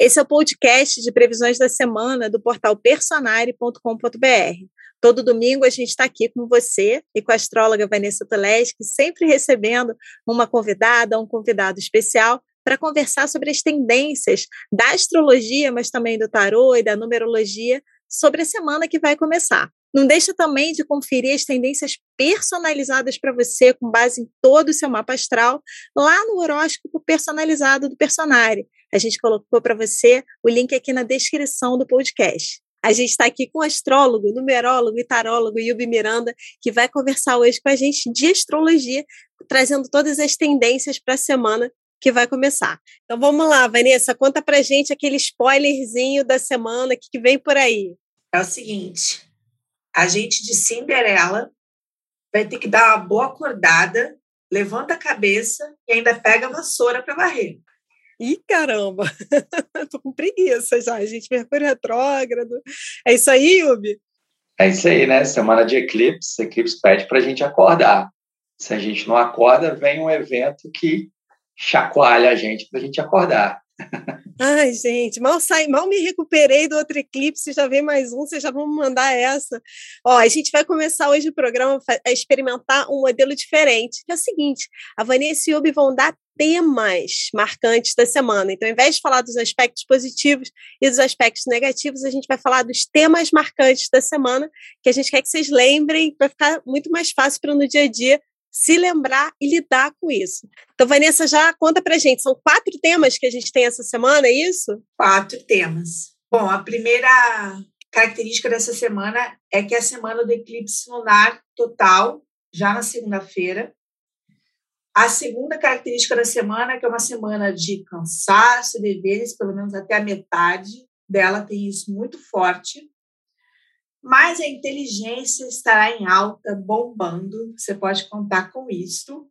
Esse é o podcast de previsões da semana do portal personare.com.br. Todo domingo a gente está aqui com você e com a astróloga Vanessa Toleski, sempre recebendo uma convidada, um convidado especial para conversar sobre as tendências da astrologia, mas também do tarô e da numerologia sobre a semana que vai começar. Não deixa também de conferir as tendências personalizadas para você, com base em todo o seu mapa astral, lá no horóscopo personalizado do Personare. A gente colocou para você o link aqui na descrição do podcast. A gente está aqui com o astrólogo, numerólogo e tarólogo Yubi Miranda, que vai conversar hoje com a gente de astrologia, trazendo todas as tendências para a semana que vai começar. Então vamos lá, Vanessa, conta pra gente aquele spoilerzinho da semana que, que vem por aí. É o seguinte, a gente de Cinderela vai ter que dar uma boa acordada, levanta a cabeça e ainda pega a vassoura para varrer. Ih, caramba! Tô com preguiça já, gente. Mercúrio retrógrado. É isso aí, Yubi? É isso aí, né? Semana de eclipse. Eclipse pede para a gente acordar. Se a gente não acorda, vem um evento que chacoalha a gente para a gente acordar. Ai, gente, mal saí, mal me recuperei do outro eclipse, já vem mais um, vocês já vão mandar essa. Ó, a gente vai começar hoje o programa a experimentar um modelo diferente, que é o seguinte: a Vanessa e o Ubi vão dar temas marcantes da semana. Então, ao invés de falar dos aspectos positivos e dos aspectos negativos, a gente vai falar dos temas marcantes da semana, que a gente quer que vocês lembrem, para ficar muito mais fácil para no dia a dia se lembrar e lidar com isso. Então, Vanessa, já conta pra gente, são quatro temas que a gente tem essa semana, é isso? Quatro temas. Bom, a primeira característica dessa semana é que é a semana do eclipse lunar total, já na segunda-feira. A segunda característica da semana é que é uma semana de cansaço, deveres, pelo menos até a metade dela tem isso muito forte mas a inteligência estará em alta, bombando, você pode contar com isso.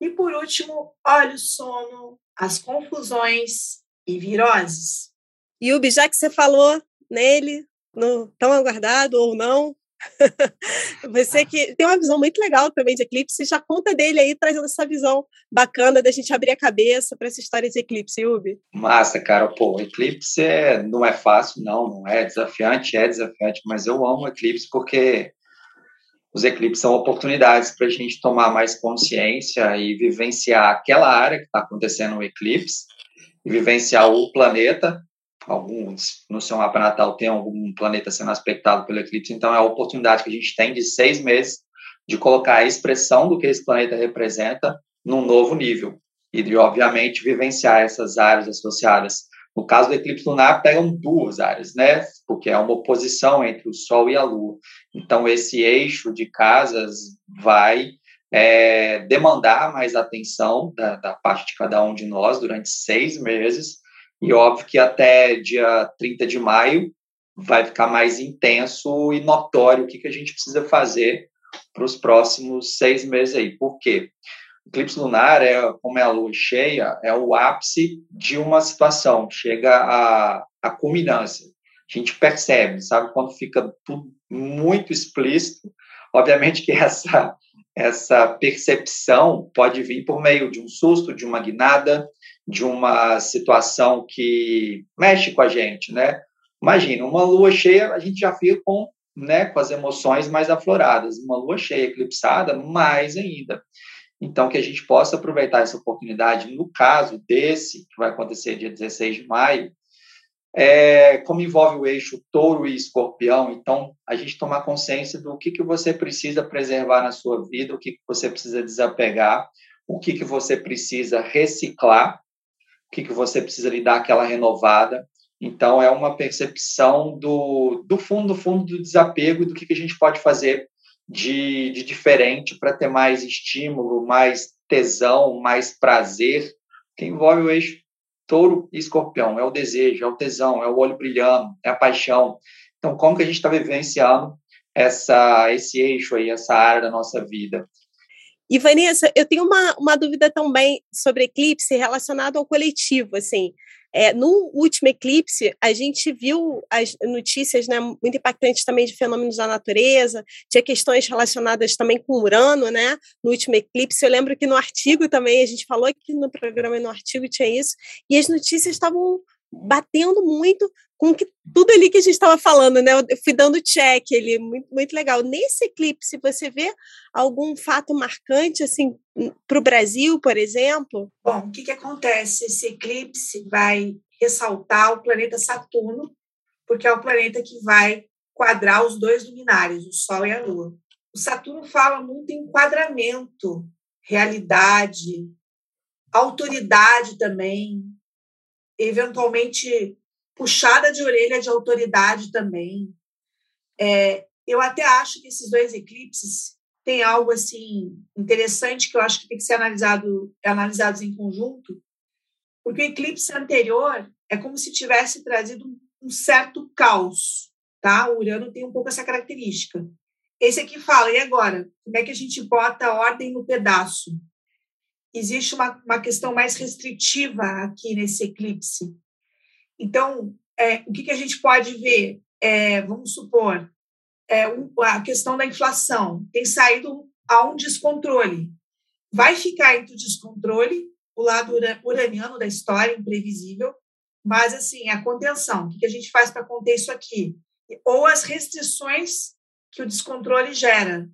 E por último, olha o sono, as confusões e viroses. Yubi, já que você falou nele, no tão aguardado ou não, Você que tem uma visão muito legal também de eclipse, já conta dele aí, trazendo essa visão bacana da gente abrir a cabeça para essa história de eclipse, Ubi. Massa, cara. Pô, eclipse é, não é fácil, não, não é desafiante, é desafiante, mas eu amo eclipse porque os eclipses são oportunidades para a gente tomar mais consciência e vivenciar aquela área que está acontecendo no eclipse e vivenciar o planeta alguns no seu mapa natal tem algum planeta sendo aspectado pelo eclipse, então é a oportunidade que a gente tem de seis meses de colocar a expressão do que esse planeta representa num novo nível e de, obviamente, vivenciar essas áreas associadas. No caso do eclipse lunar, pegam duas áreas, né? Porque é uma oposição entre o Sol e a Lua. Então, esse eixo de casas vai é, demandar mais atenção da, da parte de cada um de nós durante seis meses, e óbvio que até dia 30 de maio vai ficar mais intenso e notório o que, que a gente precisa fazer para os próximos seis meses aí. Por quê? O eclipse lunar, é, como é a lua cheia, é o ápice de uma situação, chega à, à culminância. A gente percebe, sabe, quando fica tudo muito explícito. Obviamente que essa, essa percepção pode vir por meio de um susto, de uma guinada, de uma situação que mexe com a gente, né? Imagina, uma lua cheia, a gente já fica com, né, com as emoções mais afloradas. Uma lua cheia eclipsada, mais ainda. Então, que a gente possa aproveitar essa oportunidade, no caso desse, que vai acontecer dia 16 de maio, é, como envolve o eixo touro e escorpião, então a gente tomar consciência do que, que você precisa preservar na sua vida, o que, que você precisa desapegar, o que, que você precisa reciclar o que, que você precisa lhe dar aquela renovada. Então, é uma percepção do, do fundo, do fundo do desapego e do que, que a gente pode fazer de, de diferente para ter mais estímulo, mais tesão, mais prazer, que envolve o eixo touro e escorpião. É o desejo, é o tesão, é o olho brilhando, é a paixão. Então, como que a gente está vivenciando essa, esse eixo aí, essa área da nossa vida? E, Vanessa, eu tenho uma, uma dúvida também sobre eclipse relacionado ao coletivo, assim. É, no último eclipse, a gente viu as notícias né, muito impactantes também de fenômenos da natureza, tinha questões relacionadas também com Urano, né? No último eclipse, eu lembro que no artigo também, a gente falou aqui no programa no artigo tinha isso, e as notícias estavam batendo muito com que, tudo ali que a gente estava falando, né? Eu fui dando check ali, muito, muito legal. Nesse eclipse, você vê algum fato marcante, assim, para o Brasil, por exemplo? Bom, o que, que acontece? Esse eclipse vai ressaltar o planeta Saturno, porque é o planeta que vai quadrar os dois luminares, o Sol e a Lua. O Saturno fala muito em enquadramento, realidade, autoridade também, eventualmente puxada de orelha de autoridade também. É, eu até acho que esses dois eclipses têm algo assim interessante que eu acho que tem que ser analisado analisados em conjunto, porque o eclipse anterior é como se tivesse trazido um certo caos, tá? O Urano tem um pouco essa característica. Esse aqui fala, e agora? Como é que a gente bota a ordem no pedaço? Existe uma, uma questão mais restritiva aqui nesse eclipse. Então, é, o que, que a gente pode ver? É, vamos supor, é, a questão da inflação tem saído a um descontrole. Vai ficar entre o descontrole, o lado uraniano da história, imprevisível, mas, assim, a contenção. O que, que a gente faz para conter isso aqui? Ou as restrições que o descontrole gera.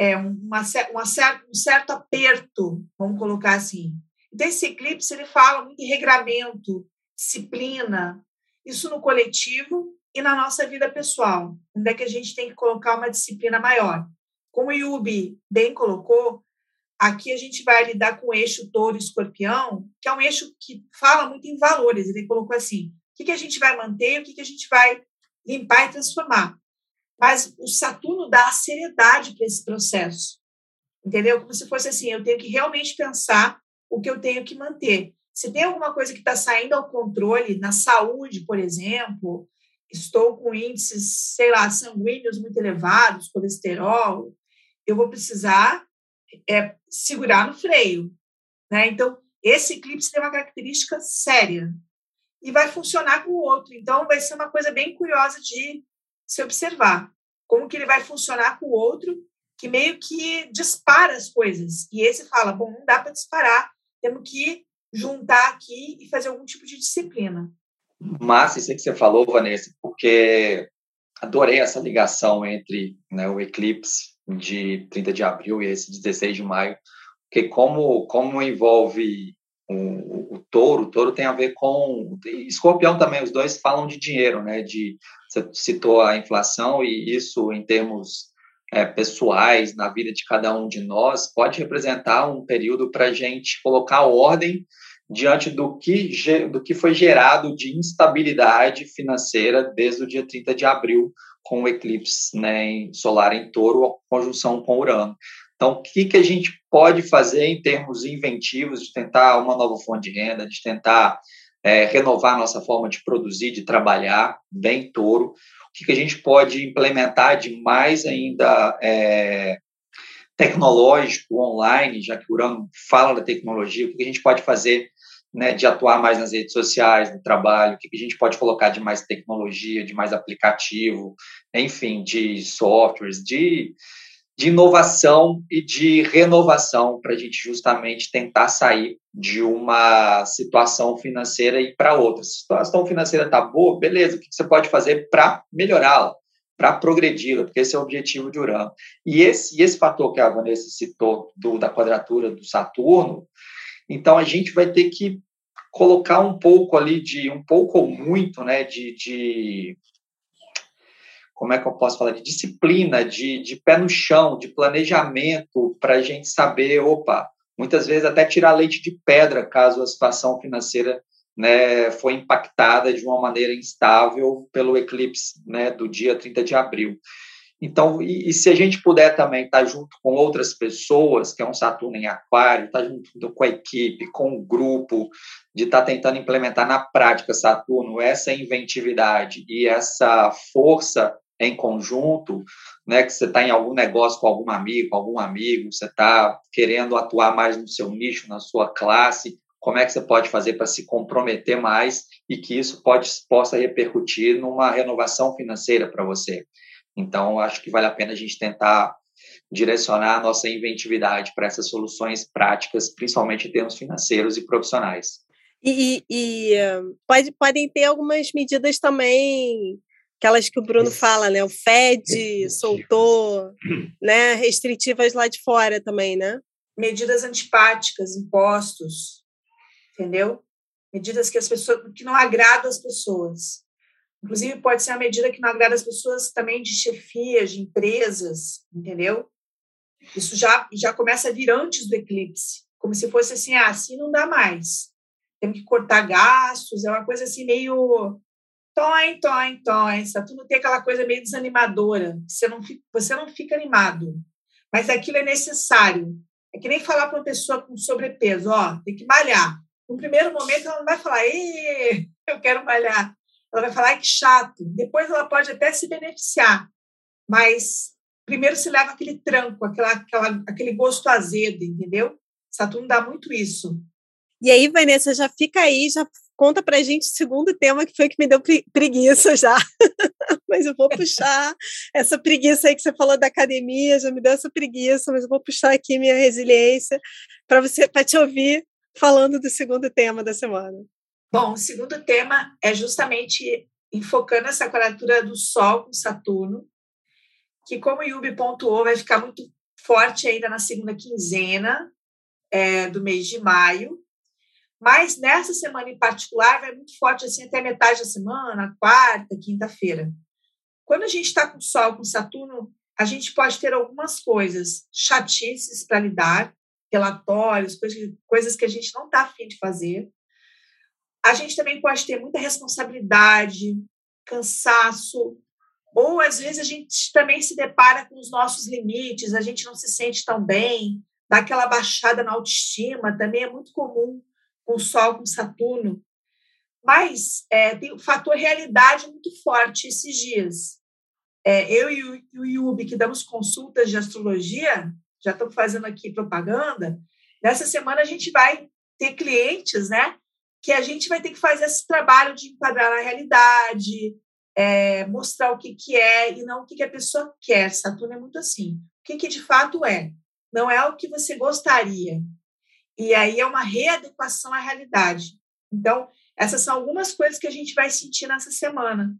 É uma, uma, um certo aperto, vamos colocar assim. Então, esse eclipse ele fala muito em regramento, disciplina, isso no coletivo e na nossa vida pessoal, onde é que a gente tem que colocar uma disciplina maior. Como o Yubi bem colocou, aqui a gente vai lidar com o eixo touro-escorpião, que é um eixo que fala muito em valores. Ele colocou assim: o que, que a gente vai manter, o que, que a gente vai limpar e transformar. Mas o Saturno dá seriedade para esse processo. Entendeu? Como se fosse assim: eu tenho que realmente pensar o que eu tenho que manter. Se tem alguma coisa que está saindo ao controle, na saúde, por exemplo, estou com índices, sei lá, sanguíneos muito elevados, colesterol, eu vou precisar é, segurar no freio. Né? Então, esse eclipse tem uma característica séria e vai funcionar com o outro. Então, vai ser uma coisa bem curiosa de se observar como que ele vai funcionar com o outro, que meio que dispara as coisas. E esse fala, bom, não dá para disparar, temos que juntar aqui e fazer algum tipo de disciplina. Massa isso que você falou, Vanessa, porque adorei essa ligação entre né, o eclipse de 30 de abril e esse 16 de maio, porque como, como envolve o, o, touro, o touro tem a ver com escorpião também, os dois falam de dinheiro, né? De você citou a inflação e isso em termos é, pessoais na vida de cada um de nós pode representar um período para a gente colocar ordem diante do que do que foi gerado de instabilidade financeira desde o dia 30 de abril com o eclipse né, solar em touro, conjunção com Urano. Então, o que, que a gente pode fazer em termos inventivos de tentar uma nova fonte de renda, de tentar é, renovar nossa forma de produzir, de trabalhar, bem touro? O que, que a gente pode implementar de mais ainda é, tecnológico, online, já que o Urano fala da tecnologia, o que, que a gente pode fazer né, de atuar mais nas redes sociais, no trabalho, o que a gente pode colocar de mais tecnologia, de mais aplicativo, enfim, de softwares, de de inovação e de renovação para a gente justamente tentar sair de uma situação financeira e para outra. Se a situação financeira está boa, beleza, o que você pode fazer para melhorá-la, para progredi-la, porque esse é o objetivo de Urano. E esse, esse fator que a Vanessa citou do, da quadratura do Saturno, então a gente vai ter que colocar um pouco ali de, um pouco ou muito, né, de, de como é que eu posso falar, de disciplina, de, de pé no chão, de planejamento, para a gente saber, opa, muitas vezes até tirar leite de pedra caso a situação financeira né, foi impactada de uma maneira instável pelo eclipse né, do dia 30 de abril. Então, e, e, se a gente puder também estar junto com outras pessoas, que é um Saturno em Aquário, estar junto com a equipe, com o grupo, de estar tentando implementar na prática Saturno essa inventividade e essa força em conjunto, né, que você está em algum negócio com algum amigo, algum amigo, você está querendo atuar mais no seu nicho, na sua classe, como é que você pode fazer para se comprometer mais e que isso pode, possa repercutir numa renovação financeira para você. Então, acho que vale a pena a gente tentar direcionar a nossa inventividade para essas soluções práticas, principalmente em termos financeiros e profissionais. E, e pode, podem ter algumas medidas também, aquelas que o Bruno fala, né? O Fed soltou, né? Restritivas lá de fora também, né? Medidas antipáticas, impostos, entendeu? Medidas que as pessoas que não agradam as pessoas. Inclusive pode ser uma medida que não agrada as pessoas também de chefias, de empresas, entendeu? Isso já já começa a vir antes do eclipse, como se fosse assim, ah, assim não dá mais temos que cortar gastos, é uma coisa assim meio toim, toim, toim, Saturno tem aquela coisa meio desanimadora, você não fica, você não fica animado, mas aquilo é necessário. É que nem falar para uma pessoa com sobrepeso, ó, tem que malhar. No primeiro momento ela não vai falar, eu quero malhar. Ela vai falar, que chato. Depois ela pode até se beneficiar, mas primeiro se leva aquele tranco, aquela, aquela, aquele gosto azedo, entendeu? Saturno dá muito isso. E aí, Vanessa, já fica aí, já conta pra gente o segundo tema que foi que me deu preguiça já. mas eu vou puxar essa preguiça aí que você falou da academia, já me deu essa preguiça, mas eu vou puxar aqui minha resiliência para você para te ouvir falando do segundo tema da semana. Bom, o segundo tema é justamente enfocando essa quadratura do Sol com Saturno, que como o Yubi pontuou, vai ficar muito forte ainda na segunda quinzena é, do mês de maio, mas nessa semana em particular, vai muito forte assim até metade da semana, quarta, quinta-feira. Quando a gente está com Sol, com Saturno, a gente pode ter algumas coisas, chatices para lidar, relatórios, coisas, que a gente não está afim de fazer. A gente também pode ter muita responsabilidade, cansaço, ou às vezes a gente também se depara com os nossos limites, a gente não se sente tão bem, dá aquela baixada na autoestima, também é muito comum com Sol, com Saturno. Mas é, tem o fator realidade muito forte esses dias. É, eu e o, o Yubi, que damos consultas de astrologia, já estamos fazendo aqui propaganda, nessa semana a gente vai ter clientes, né? Que a gente vai ter que fazer esse trabalho de enquadrar na realidade, é, mostrar o que, que é e não o que, que a pessoa quer. Saturno é muito assim. O que, que de fato é? Não é o que você gostaria, e aí é uma readequação à realidade. Então, essas são algumas coisas que a gente vai sentir nessa semana.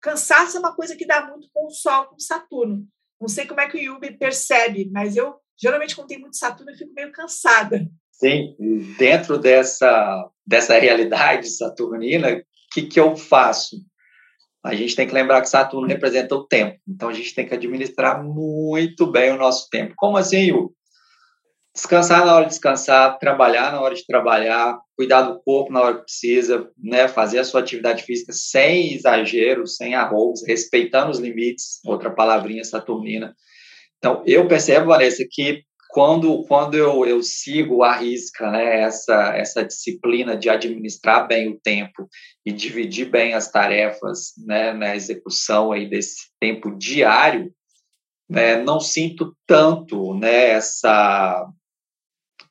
Cansaço é uma coisa que dá muito com o Sol, com o Saturno. Não sei como é que o Yubi percebe, mas eu, geralmente, quando tem muito Saturno, eu fico meio cansada. Sim, dentro dessa, dessa realidade saturnina, o que, que eu faço? A gente tem que lembrar que Saturno representa o tempo, então a gente tem que administrar muito bem o nosso tempo. Como assim, Yubi? Descansar na hora de descansar, trabalhar na hora de trabalhar, cuidar do corpo na hora que precisa, né, fazer a sua atividade física sem exagero, sem arroz, respeitando os limites, outra palavrinha saturnina. Então, eu percebo, Vanessa, que quando, quando eu, eu sigo a risca né, essa, essa disciplina de administrar bem o tempo e dividir bem as tarefas né, na execução aí desse tempo diário, né, não sinto tanto né, essa,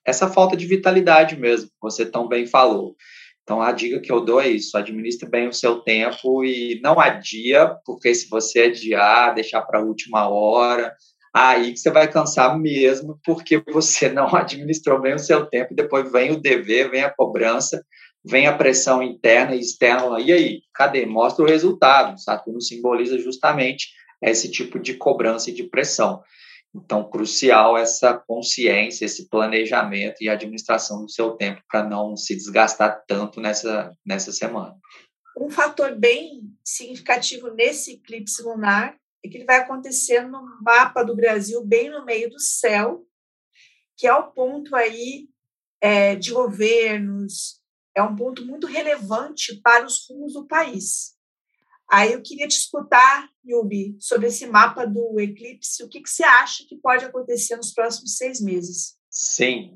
essa falta de vitalidade mesmo, que você tão bem falou. Então, a dica que eu dou é isso: administre bem o seu tempo e não adia, porque se você adiar, deixar para a última hora, aí que você vai cansar mesmo, porque você não administrou bem o seu tempo. Depois vem o dever, vem a cobrança, vem a pressão interna e externa. E aí, cadê? Mostra o resultado. Saturno simboliza justamente esse tipo de cobrança e de pressão. Então, crucial essa consciência, esse planejamento e administração do seu tempo para não se desgastar tanto nessa, nessa semana. Um fator bem significativo nesse eclipse lunar é que ele vai acontecer no mapa do Brasil, bem no meio do céu, que é o ponto aí é, de governos, é um ponto muito relevante para os rumos do país. Aí eu queria te escutar, Yubi, sobre esse mapa do eclipse. O que, que você acha que pode acontecer nos próximos seis meses? Sim,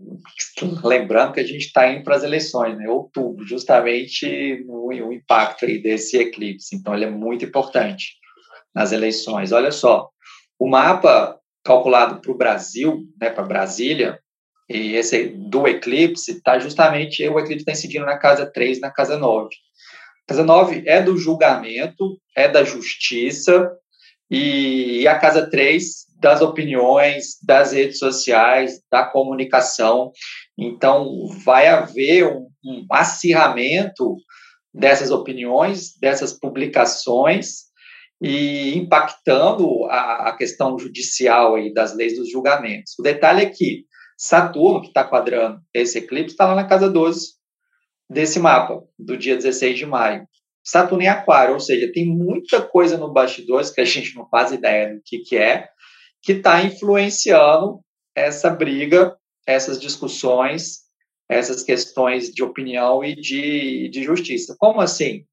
lembrando que a gente está indo para as eleições, né? Outubro, justamente o, impacto aí desse eclipse. Então, ele é muito importante nas eleições. Olha só, o mapa calculado para o Brasil, né, para Brasília, e esse do eclipse, está justamente, o eclipse está incidindo na casa 3, na casa 9. Casa 9 é do julgamento, é da justiça, e, e a casa 3 das opiniões, das redes sociais, da comunicação. Então, vai haver um, um acirramento dessas opiniões, dessas publicações, e impactando a, a questão judicial aí das leis dos julgamentos. O detalhe é que Saturno, que está quadrando esse eclipse, está lá na casa 12 desse mapa, do dia 16 de maio. Saturno em Aquário, ou seja, tem muita coisa no bastidores que a gente não faz ideia do que, que é, que está influenciando essa briga, essas discussões, essas questões de opinião e de, de justiça. Como assim?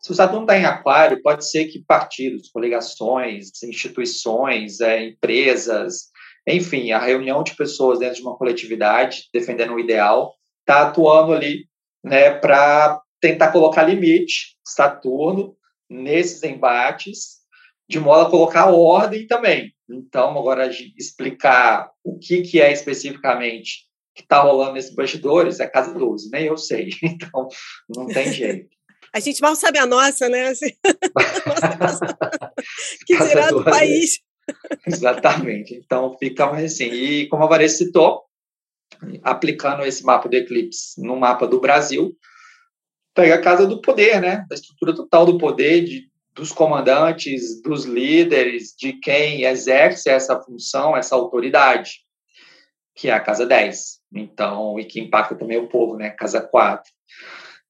Se o Saturno está em Aquário, pode ser que partidos, coligações, instituições, é, empresas, enfim, a reunião de pessoas dentro de uma coletividade defendendo o ideal está atuando ali né, para tentar colocar limite, Saturno, nesses embates, de modo a colocar ordem também. Então, agora, explicar o que, que é especificamente que está rolando nesses bastidores é casa 12, nem eu sei. Então, não tem jeito. A gente mal sabe a nossa, né? Assim, que será do país. Exatamente. Então, fica mais assim. E como a Vanessa citou, aplicando esse mapa do eclipse no mapa do Brasil, pega a casa do poder, né? Da estrutura total do poder, de, dos comandantes, dos líderes, de quem exerce essa função, essa autoridade, que é a casa 10. Então, e que impacta também o povo, né? Casa 4.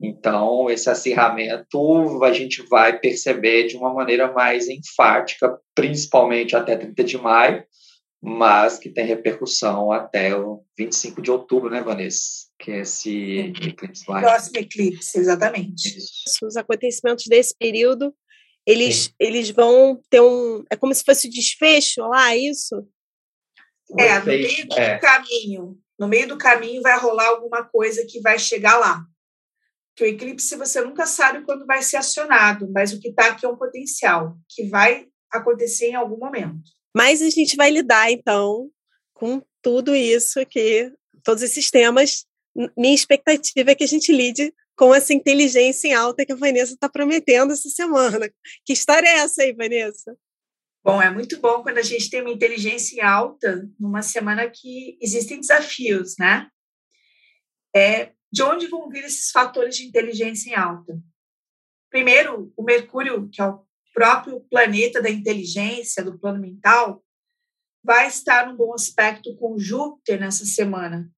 Então, esse acirramento a gente vai perceber de uma maneira mais enfática, principalmente até 30 de maio, mas que tem repercussão até o 25 de outubro, né, Vanessa? Que é esse eclipse lá. Próximo eclipse, exatamente. Os acontecimentos desse período, eles, eles vão ter um. É como se fosse desfecho lá, isso? É, no meio do é. caminho. No meio do caminho vai rolar alguma coisa que vai chegar lá que o eclipse você nunca sabe quando vai ser acionado, mas o que está aqui é um potencial que vai acontecer em algum momento. Mas a gente vai lidar, então, com tudo isso aqui, todos esses temas. Minha expectativa é que a gente lide com essa inteligência em alta que a Vanessa está prometendo essa semana. Que história é essa aí, Vanessa? Bom, é muito bom quando a gente tem uma inteligência em alta numa semana que existem desafios, né? É, de onde vão vir esses fatores de inteligência em alta? Primeiro, o Mercúrio, que é o próprio planeta da inteligência, do plano mental, vai estar num bom aspecto com Júpiter nessa semana.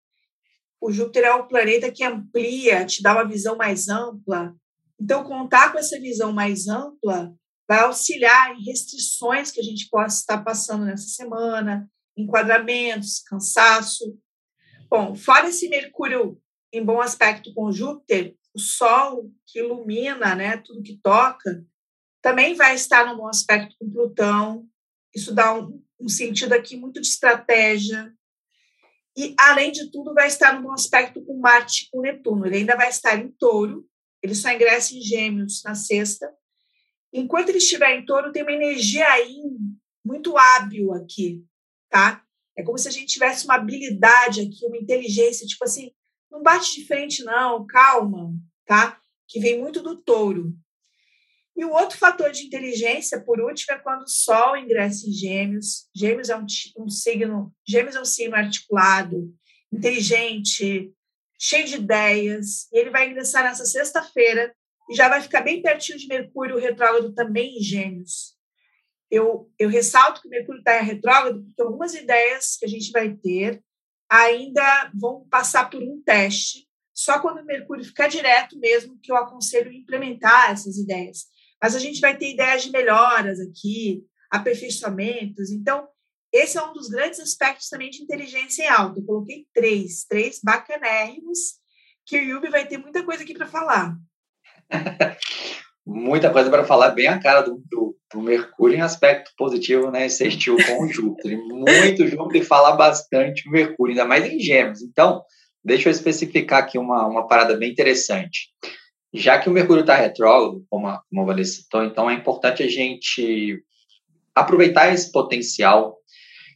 O Júpiter é o planeta que amplia, te dá uma visão mais ampla. Então, contar com essa visão mais ampla vai auxiliar em restrições que a gente possa estar passando nessa semana, enquadramentos, cansaço. Bom, fora esse Mercúrio em bom aspecto com Júpiter, o Sol, que ilumina né, tudo que toca, também vai estar num bom aspecto com Plutão. Isso dá um, um sentido aqui muito de estratégia. E, além de tudo, vai estar num bom aspecto com Marte com Netuno. Ele ainda vai estar em touro, ele só ingressa em Gêmeos na sexta. Enquanto ele estiver em touro, tem uma energia aí muito hábil aqui, tá? É como se a gente tivesse uma habilidade aqui, uma inteligência, tipo assim, não bate de frente, não, calma, tá? Que vem muito do touro. E o outro fator de inteligência, por último, é quando o Sol ingressa em Gêmeos. Gêmeos é um, um signo, Gêmeos é um signo articulado, inteligente, cheio de ideias. E ele vai ingressar nessa sexta-feira e já vai ficar bem pertinho de Mercúrio retrógrado também em Gêmeos. Eu, eu ressalto que Mercúrio está em retrógrado porque algumas ideias que a gente vai ter ainda vão passar por um teste. Só quando o Mercúrio ficar direto mesmo que eu aconselho implementar essas ideias. Mas a gente vai ter ideias de melhoras aqui, aperfeiçoamentos. Então, esse é um dos grandes aspectos também de inteligência em alta. Eu coloquei três, três bacanérrimos, que o Yubi vai ter muita coisa aqui para falar. muita coisa para falar, bem a cara do, do, do, Mercúrio em aspecto positivo, né? Sextil com o Júpiter. Muito Júpiter fala bastante o Mercúrio, ainda mais em Gêmeos. Então, deixa eu especificar aqui uma, uma parada bem interessante. Já que o Mercúrio está retrógrado, como a, como a citou, então é importante a gente aproveitar esse potencial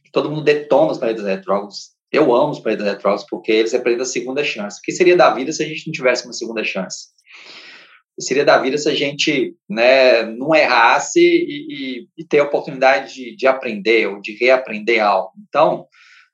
que todo mundo detona os planetas retrógrados. Eu amo os planetas retrógrados porque eles representam a segunda chance. O que seria da vida se a gente não tivesse uma segunda chance? seria da vida se a gente né, não errasse e, e, e ter a oportunidade de, de, aprender ou de reaprender algo. Então,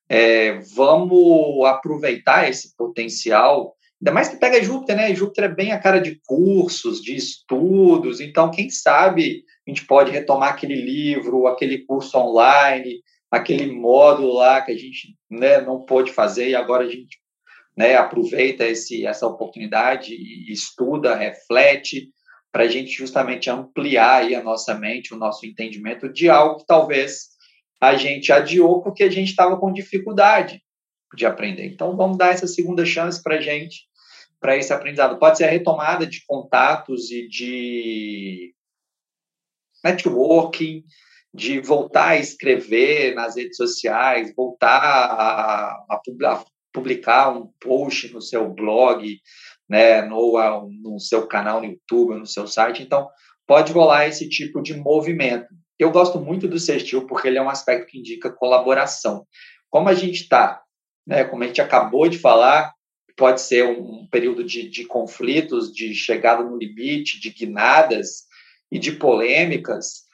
é, vamos aproveitar esse potencial, ainda mais que pega Júpiter, né? Júpiter é bem a cara de cursos, de estudos, então, quem sabe a gente pode retomar aquele livro, aquele curso online, aquele módulo lá que a gente né, não pôde fazer e agora a gente né, aproveita esse, essa oportunidade e estuda, reflete, para a gente justamente ampliar aí a nossa mente, o nosso entendimento de algo que talvez a gente adiou porque a gente estava com dificuldade de aprender. Então, vamos dar essa segunda chance para a gente, para esse aprendizado. Pode ser a retomada de contatos e de networking, de voltar a escrever nas redes sociais, voltar a, a, publicar um post no seu blog, né, no, no seu canal no YouTube, no seu site. Então, pode rolar esse tipo de movimento. Eu gosto muito do sextil porque ele é um aspecto que indica colaboração. Como a gente está, né, como a gente acabou de falar, pode ser um período de, de conflitos, de chegada no limite, de guinadas e de polêmicas,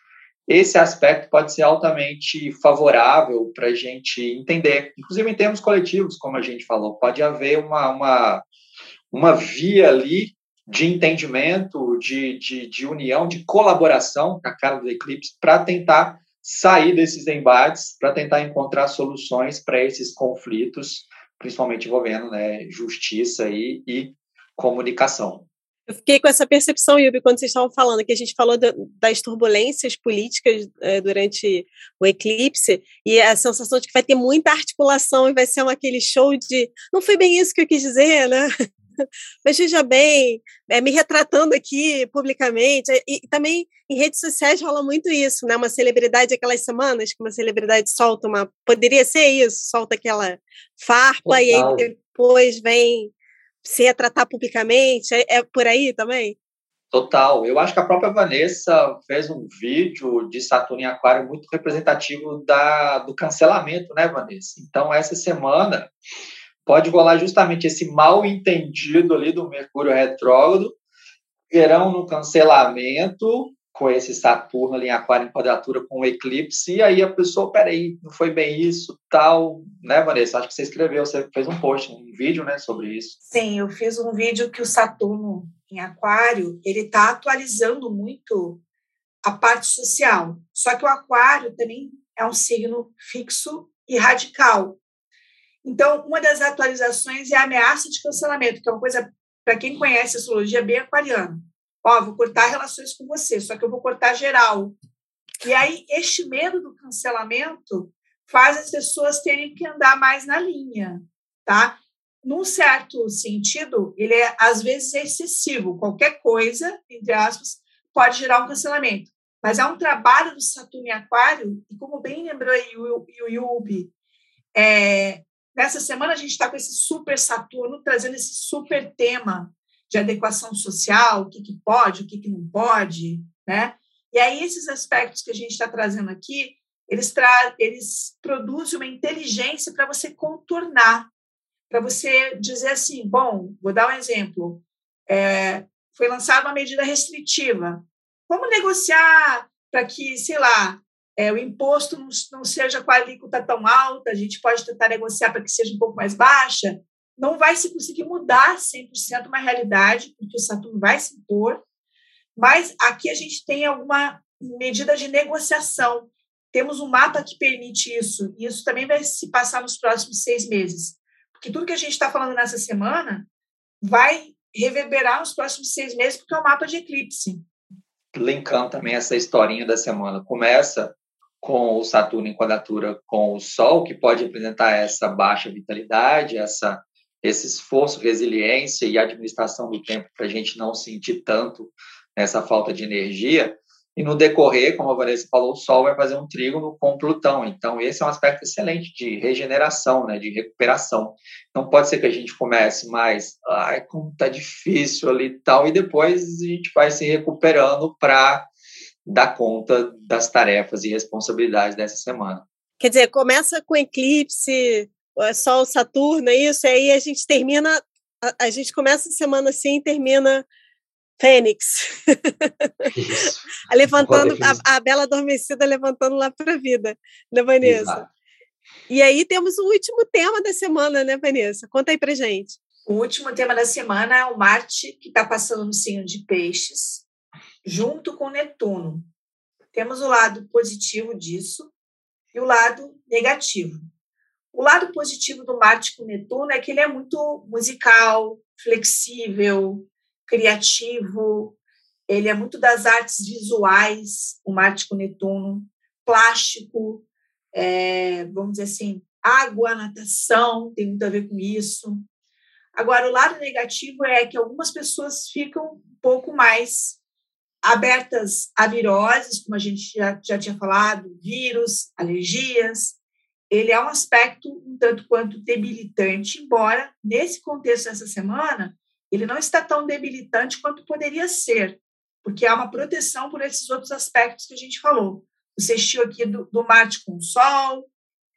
esse aspecto pode ser altamente favorável para a gente entender, inclusive em termos coletivos, como a gente falou, pode haver uma, uma, uma via ali de entendimento, de, de, de união, de colaboração a cara do Eclipse para tentar sair desses embates, para tentar encontrar soluções para esses conflitos, principalmente envolvendo né, justiça e, e comunicação. Eu fiquei com essa percepção, Yubi, quando vocês estavam falando, que a gente falou das turbulências políticas é, durante o eclipse, e a sensação de que vai ter muita articulação e vai ser um, aquele show de não foi bem isso que eu quis dizer, né? Mas veja bem, é, me retratando aqui publicamente, e, e, também em redes sociais rola muito isso, né? Uma celebridade aquelas semanas que uma celebridade solta uma. Poderia ser isso, solta aquela farpa Total. e aí depois vem se retratar publicamente? É, é por aí também? Total. Eu acho que a própria Vanessa fez um vídeo de Saturno em Aquário muito representativo da, do cancelamento, né, Vanessa? Então, essa semana pode rolar justamente esse mal entendido ali do Mercúrio retrógrado, verão no cancelamento, com esse Saturno ali em Aquário em quadratura com o eclipse, e aí a pessoa, peraí, não foi bem isso, tal, né, Vanessa? Acho que você escreveu, você fez um post, um vídeo, né, sobre isso. Sim, eu fiz um vídeo que o Saturno em Aquário, ele está atualizando muito a parte social. Só que o Aquário também é um signo fixo e radical. Então, uma das atualizações é a ameaça de cancelamento, que é uma coisa, para quem conhece a astrologia, bem aquariana Ó, vou cortar relações com você, só que eu vou cortar geral. E aí, este medo do cancelamento faz as pessoas terem que andar mais na linha, tá? Num certo sentido, ele é, às vezes, excessivo. Qualquer coisa, entre aspas, pode gerar um cancelamento. Mas há um trabalho do Saturno em Aquário, e como bem lembrou aí o, o Yubi, é, nessa semana a gente está com esse super Saturno trazendo esse super tema de adequação social, o que, que pode, o que, que não pode, né? E aí esses aspectos que a gente está trazendo aqui, eles, tra eles produzem uma inteligência para você contornar, para você dizer assim, bom, vou dar um exemplo, é, foi lançada uma medida restritiva, vamos negociar para que, sei lá, é, o imposto não, não seja com a alíquota tão alta, a gente pode tentar negociar para que seja um pouco mais baixa, não vai se conseguir mudar 100% uma realidade, porque o Saturno vai se impor, mas aqui a gente tem alguma medida de negociação. Temos um mapa que permite isso, e isso também vai se passar nos próximos seis meses. Porque tudo que a gente está falando nessa semana vai reverberar nos próximos seis meses, porque é um mapa de eclipse. Linkando também essa historinha da semana. Começa com o Saturno em quadratura com o Sol, que pode apresentar essa baixa vitalidade, essa esse esforço, resiliência e administração do tempo para a gente não sentir tanto essa falta de energia. E no decorrer, como a Vanessa falou, o Sol vai fazer um trígono com Plutão. Então, esse é um aspecto excelente de regeneração, né, de recuperação. Então, pode ser que a gente comece mais, ai, como tá difícil ali e tal, e depois a gente vai se recuperando para dar conta das tarefas e responsabilidades dessa semana. Quer dizer, começa com eclipse, é Sol, Saturno, é isso, e aí a gente termina, a, a gente começa a semana assim e termina Fênix. Isso. levantando, a, a, Bela Adormecida levantando lá para a vida, né, Vanessa? Exato. E aí temos o último tema da semana, né, Vanessa? Conta aí pra gente. O último tema da semana é o Marte, que está passando no signo de Peixes, junto com Netuno. Temos o lado positivo disso e o lado negativo. O lado positivo do Marte com Netuno é que ele é muito musical, flexível, criativo, ele é muito das artes visuais, o Marte com Netuno, plástico, é, vamos dizer assim, água, natação, tem muito a ver com isso. Agora, o lado negativo é que algumas pessoas ficam um pouco mais abertas a viroses, como a gente já, já tinha falado, vírus, alergias. Ele é um aspecto um tanto quanto debilitante, embora nesse contexto dessa semana ele não está tão debilitante quanto poderia ser, porque há uma proteção por esses outros aspectos que a gente falou. O sextil aqui do, do Marte com o Sol,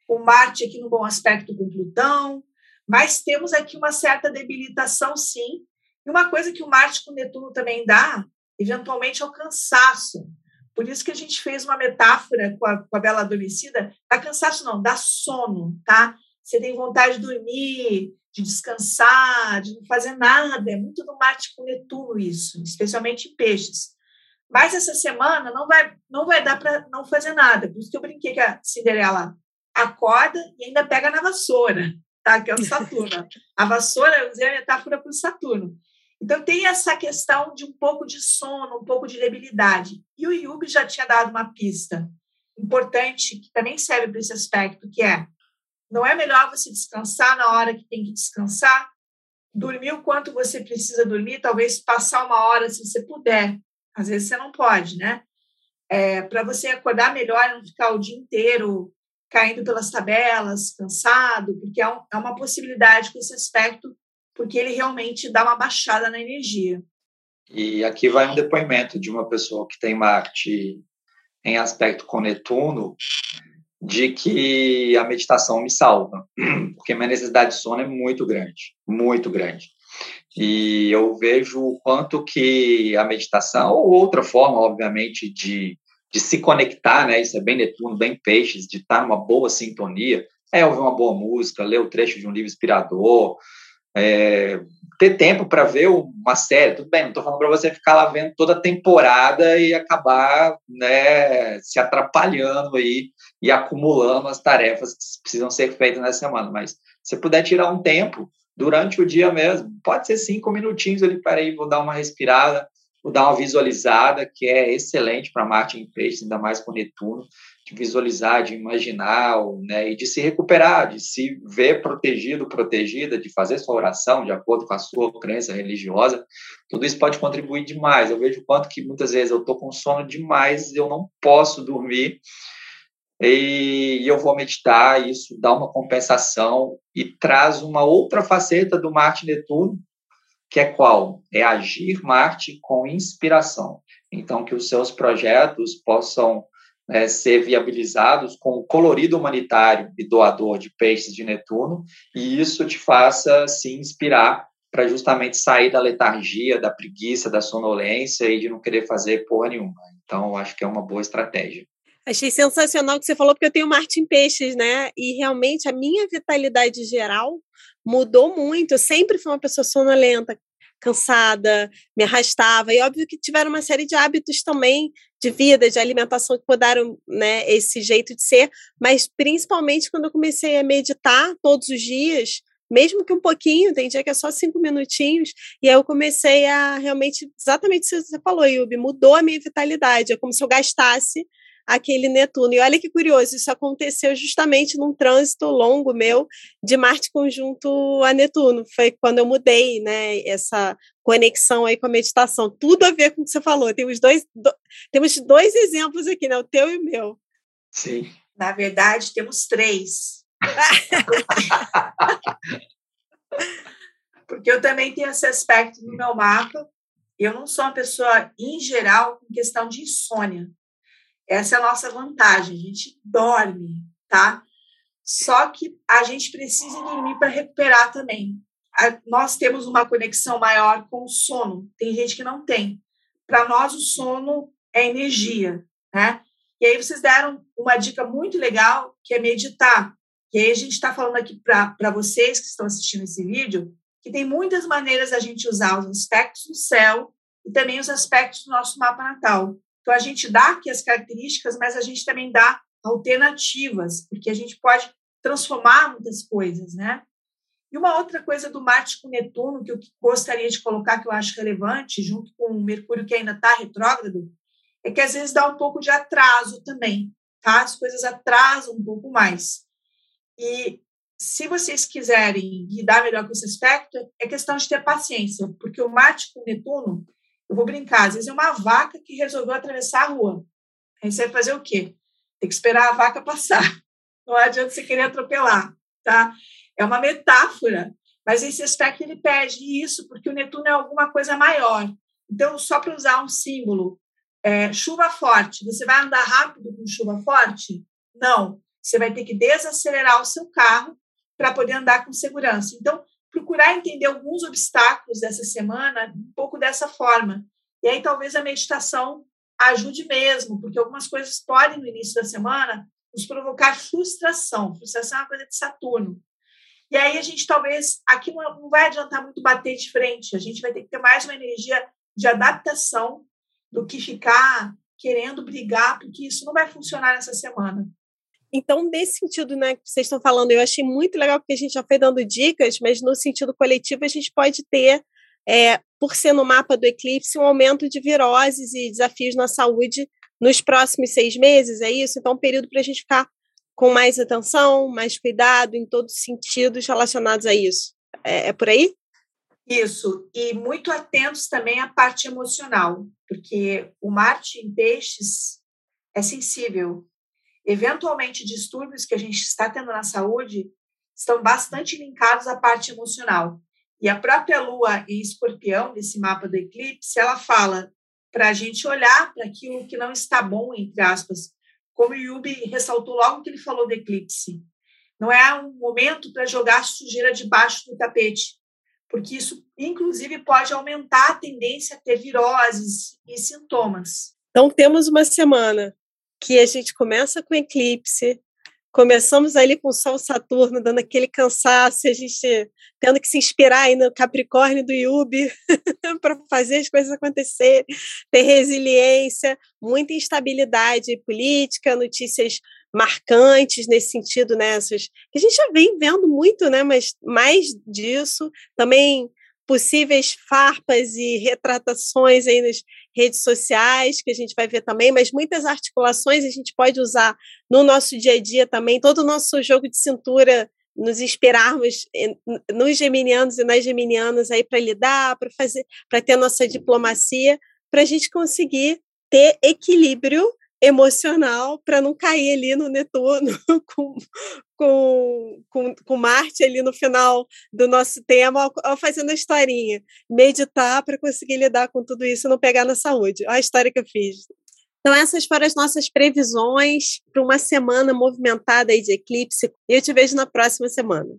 o Marte aqui no bom aspecto com Plutão, mas temos aqui uma certa debilitação, sim. E uma coisa que o Marte com Netuno também dá, eventualmente, é o cansaço. Por isso que a gente fez uma metáfora com a, com a Bela Adormecida, dá cansaço não, dá sono, tá? Você tem vontade de dormir, de descansar, de não fazer nada. É muito do Marte com Netuno isso, especialmente em peixes. Mas essa semana não vai, não vai dar para não fazer nada. Por isso que eu brinquei que a Cinderela acorda e ainda pega na vassoura tá? que é o Saturno. A vassoura, eu usei a metáfora para o Saturno. Então, tem essa questão de um pouco de sono, um pouco de debilidade. E o Yubi já tinha dado uma pista importante, que também serve para esse aspecto, que é, não é melhor você descansar na hora que tem que descansar, dormir o quanto você precisa dormir, talvez passar uma hora se você puder. Às vezes você não pode, né? É, para você acordar melhor, não ficar o dia inteiro caindo pelas tabelas, cansado, porque é, um, é uma possibilidade com esse aspecto, porque ele realmente dá uma baixada na energia. E aqui vai um depoimento de uma pessoa que tem Marte em aspecto com Netuno, de que a meditação me salva, porque minha necessidade de sono é muito grande, muito grande. E eu vejo o quanto que a meditação, ou outra forma, obviamente, de de se conectar, né? Isso é bem Netuno, bem Peixes, de estar numa boa sintonia. É ouvir uma boa música, ler o trecho de um livro inspirador, é, ter tempo para ver uma série. Tudo bem, não estou falando para você ficar lá vendo toda a temporada e acabar né, se atrapalhando aí e acumulando as tarefas que precisam ser feitas nessa semana. Mas se puder tirar um tempo durante o dia mesmo, pode ser cinco minutinhos ali, para aí, vou dar uma respirada, Vou dar uma visualizada, que é excelente para Marte em Peixes, ainda mais com Netuno, de visualizar, de imaginar, né, e de se recuperar, de se ver protegido, protegida, de fazer sua oração de acordo com a sua crença religiosa. Tudo isso pode contribuir demais. Eu vejo quanto que muitas vezes eu estou com sono demais, eu não posso dormir, e eu vou meditar, isso dá uma compensação e traz uma outra faceta do Marte Netuno, que é qual? É agir Marte com inspiração. Então, que os seus projetos possam né, ser viabilizados com o colorido humanitário e doador de peixes de Netuno, e isso te faça se inspirar para justamente sair da letargia, da preguiça, da sonolência e de não querer fazer porra nenhuma. Então, acho que é uma boa estratégia. Achei sensacional o que você falou, porque eu tenho Marte em peixes, né? E realmente a minha vitalidade geral mudou muito. Eu sempre fui uma pessoa sonolenta, cansada, me arrastava. E óbvio que tiveram uma série de hábitos também de vida, de alimentação que mudaram né, esse jeito de ser, mas principalmente quando eu comecei a meditar todos os dias, mesmo que um pouquinho, tem dia que é só cinco minutinhos, e aí eu comecei a realmente, exatamente o que você falou, Yubi, mudou a minha vitalidade, é como se eu gastasse aquele Netuno. E olha que curioso, isso aconteceu justamente num trânsito longo meu de Marte conjunto a Netuno. Foi quando eu mudei, né, essa conexão aí com a meditação. Tudo a ver com o que você falou. Temos dois, do, temos dois exemplos aqui, né, o teu e o meu. Sim. Na verdade, temos três. Porque eu também tenho esse aspecto no meu mapa. Eu não sou uma pessoa, em geral, com questão de insônia. Essa é a nossa vantagem, a gente dorme, tá? Só que a gente precisa dormir para recuperar também. nós temos uma conexão maior com o sono. Tem gente que não tem. Para nós, o sono é energia, né? E aí vocês deram uma dica muito legal, que é meditar. E aí a gente está falando aqui para vocês que estão assistindo esse vídeo, que tem muitas maneiras da gente usar os aspectos do céu e também os aspectos do nosso mapa natal. Então, a gente dá aqui as características, mas a gente também dá alternativas, porque a gente pode transformar muitas coisas, né? E uma outra coisa do Marte com Netuno, que eu gostaria de colocar, que eu acho relevante, junto com o Mercúrio, que ainda está retrógrado, é que às vezes dá um pouco de atraso também, tá? As coisas atrasam um pouco mais. E se vocês quiserem lidar melhor com esse aspecto, é questão de ter paciência, porque o Marte com Netuno, eu vou brincar, às vezes é uma vaca que resolveu atravessar a rua. Aí você vai fazer o quê? Tem que esperar a vaca passar. Não adianta você querer atropelar, tá? É uma metáfora, mas esse aspecto ele pede isso porque o Netuno é alguma coisa maior. Então, só para usar um símbolo, é, chuva forte, você vai andar rápido com chuva forte? Não. Você vai ter que desacelerar o seu carro para poder andar com segurança. Então, procurar entender alguns obstáculos dessa semana um pouco dessa forma. E aí, talvez a meditação ajude mesmo, porque algumas coisas podem, no início da semana, nos provocar frustração. Frustração é uma coisa de Saturno. E aí, a gente talvez, aqui não vai adiantar muito bater de frente, a gente vai ter que ter mais uma energia de adaptação do que ficar querendo brigar, porque isso não vai funcionar nessa semana. Então, nesse sentido, né, que vocês estão falando, eu achei muito legal porque a gente já foi dando dicas, mas no sentido coletivo a gente pode ter, é, por ser no mapa do eclipse, um aumento de viroses e desafios na saúde nos próximos seis meses, é isso? Então, um período para a gente ficar com mais atenção, mais cuidado em todos os sentidos relacionados a isso. É, é por aí? Isso, e muito atentos também à parte emocional, porque o Marte em Peixes é sensível. Eventualmente, distúrbios que a gente está tendo na saúde estão bastante linkados à parte emocional. E a própria Lua em Escorpião, nesse mapa do eclipse, ela fala para a gente olhar para aquilo que não está bom, entre aspas, como o Yubi ressaltou logo que ele falou do eclipse. Não é um momento para jogar sujeira debaixo do tapete, porque isso, inclusive, pode aumentar a tendência a ter viroses e sintomas. Então, temos uma semana que a gente começa com eclipse, começamos ali com Sol Saturno, dando aquele cansaço, a gente tendo que se inspirar aí no Capricórnio do Yubi para fazer as coisas acontecerem, ter resiliência, muita instabilidade política, notícias marcantes nesse sentido, né? Que a gente já vem vendo muito, né? Mas mais disso, também possíveis farpas e retratações aí nas redes sociais, que a gente vai ver também, mas muitas articulações a gente pode usar no nosso dia a dia também, todo o nosso jogo de cintura, nos inspirarmos nos geminianos e nas geminianas aí para lidar, para fazer, para ter nossa diplomacia, para a gente conseguir ter equilíbrio emocional para não cair ali no Netuno com, com, com, com Marte ali no final do nosso tema, ao fazendo a historinha. Meditar para conseguir lidar com tudo isso e não pegar na saúde. Olha a história que eu fiz. Então, essas foram as nossas previsões para uma semana movimentada aí de eclipse. E eu te vejo na próxima semana.